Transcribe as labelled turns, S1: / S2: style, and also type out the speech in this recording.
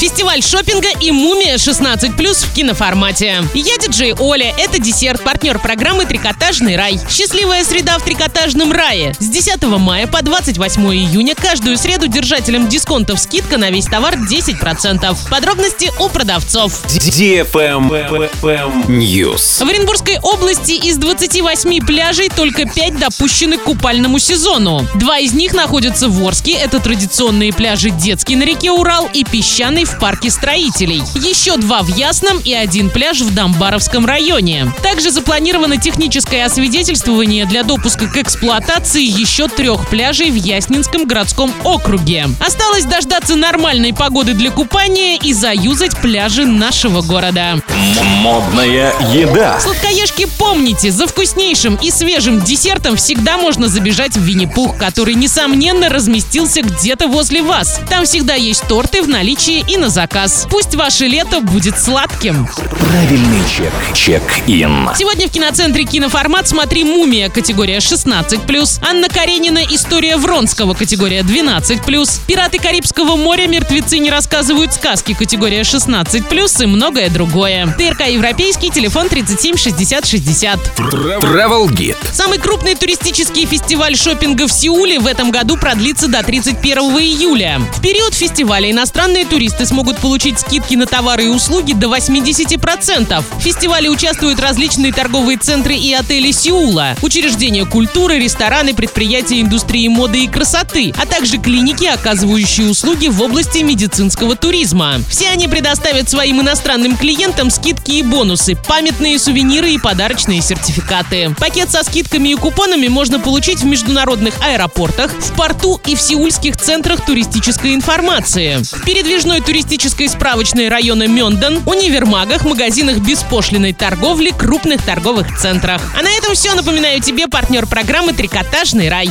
S1: Фестиваль шопинга и «Мумия 16+,» в киноформате. Я диджей Оля, это десерт, партнер программы «Трикотажный рай». Счастливая среда в трикотажном рае. С 10 мая по 28 июня каждую среду держателям дисконтов скидка на весь товар 10%. Подробности у продавцов.
S2: News.
S1: В Оренбургской области из 28 пляжей только 5 допущены к купальному сезону. Два из них находятся в Орске. Это традиционные пляжи Детский на реке Урал и Песчаный в парке строителей. Еще два в Ясном и один пляж в Домбаровском районе. Также запланировано техническое освидетельствование для допуска к эксплуатации еще трех пляжей в Яснинском городском округе. Осталось дождаться нормальной погоды для купания и заюзать пляжи нашего города.
S2: Модная еда.
S1: Сладкоежки, помните, за вкуснейшим и свежим десертом всегда можно забежать в Винни-Пух, который, несомненно, разместился где-то возле вас. Там всегда есть торты в наличии и на заказ. Пусть ваше лето будет сладким.
S2: Правильный чек. Чек-ин.
S1: Сегодня в киноцентре «Киноформат» смотри «Мумия» категория 16+, Анна Каренина «История Вронского» категория 12+, «Пираты Карибского моря. Мертвецы не рассказывают сказки» категория 16+, и многое другое. ТРК «Европейский», телефон 37 60 60.
S2: Travel Guide.
S1: Самый крупный туристический фестиваль шопинга в Сеуле в этом году продлится до 31 июля. В период фестиваля иностранные туристы смогут получить скидки на товары и услуги до 80%. В фестивале участвуют различные торговые центры и отели Сеула, учреждения культуры, рестораны, предприятия индустрии моды и красоты, а также клиники, оказывающие услуги в области медицинского туризма. Все они предоставят своим иностранным клиентам скидки и бонусы, памятные сувениры и подарочные сертификаты. Пакет со скидками и купонами можно получить в международных аэропортах, в порту и в сеульских центрах туристической информации, в передвижной туристической справочной района Мёндан, универмагах, магазинах беспошлиной торговли, крупных торговых центрах. А на этом все. Напоминаю тебе партнер программы «Трикотажный рай».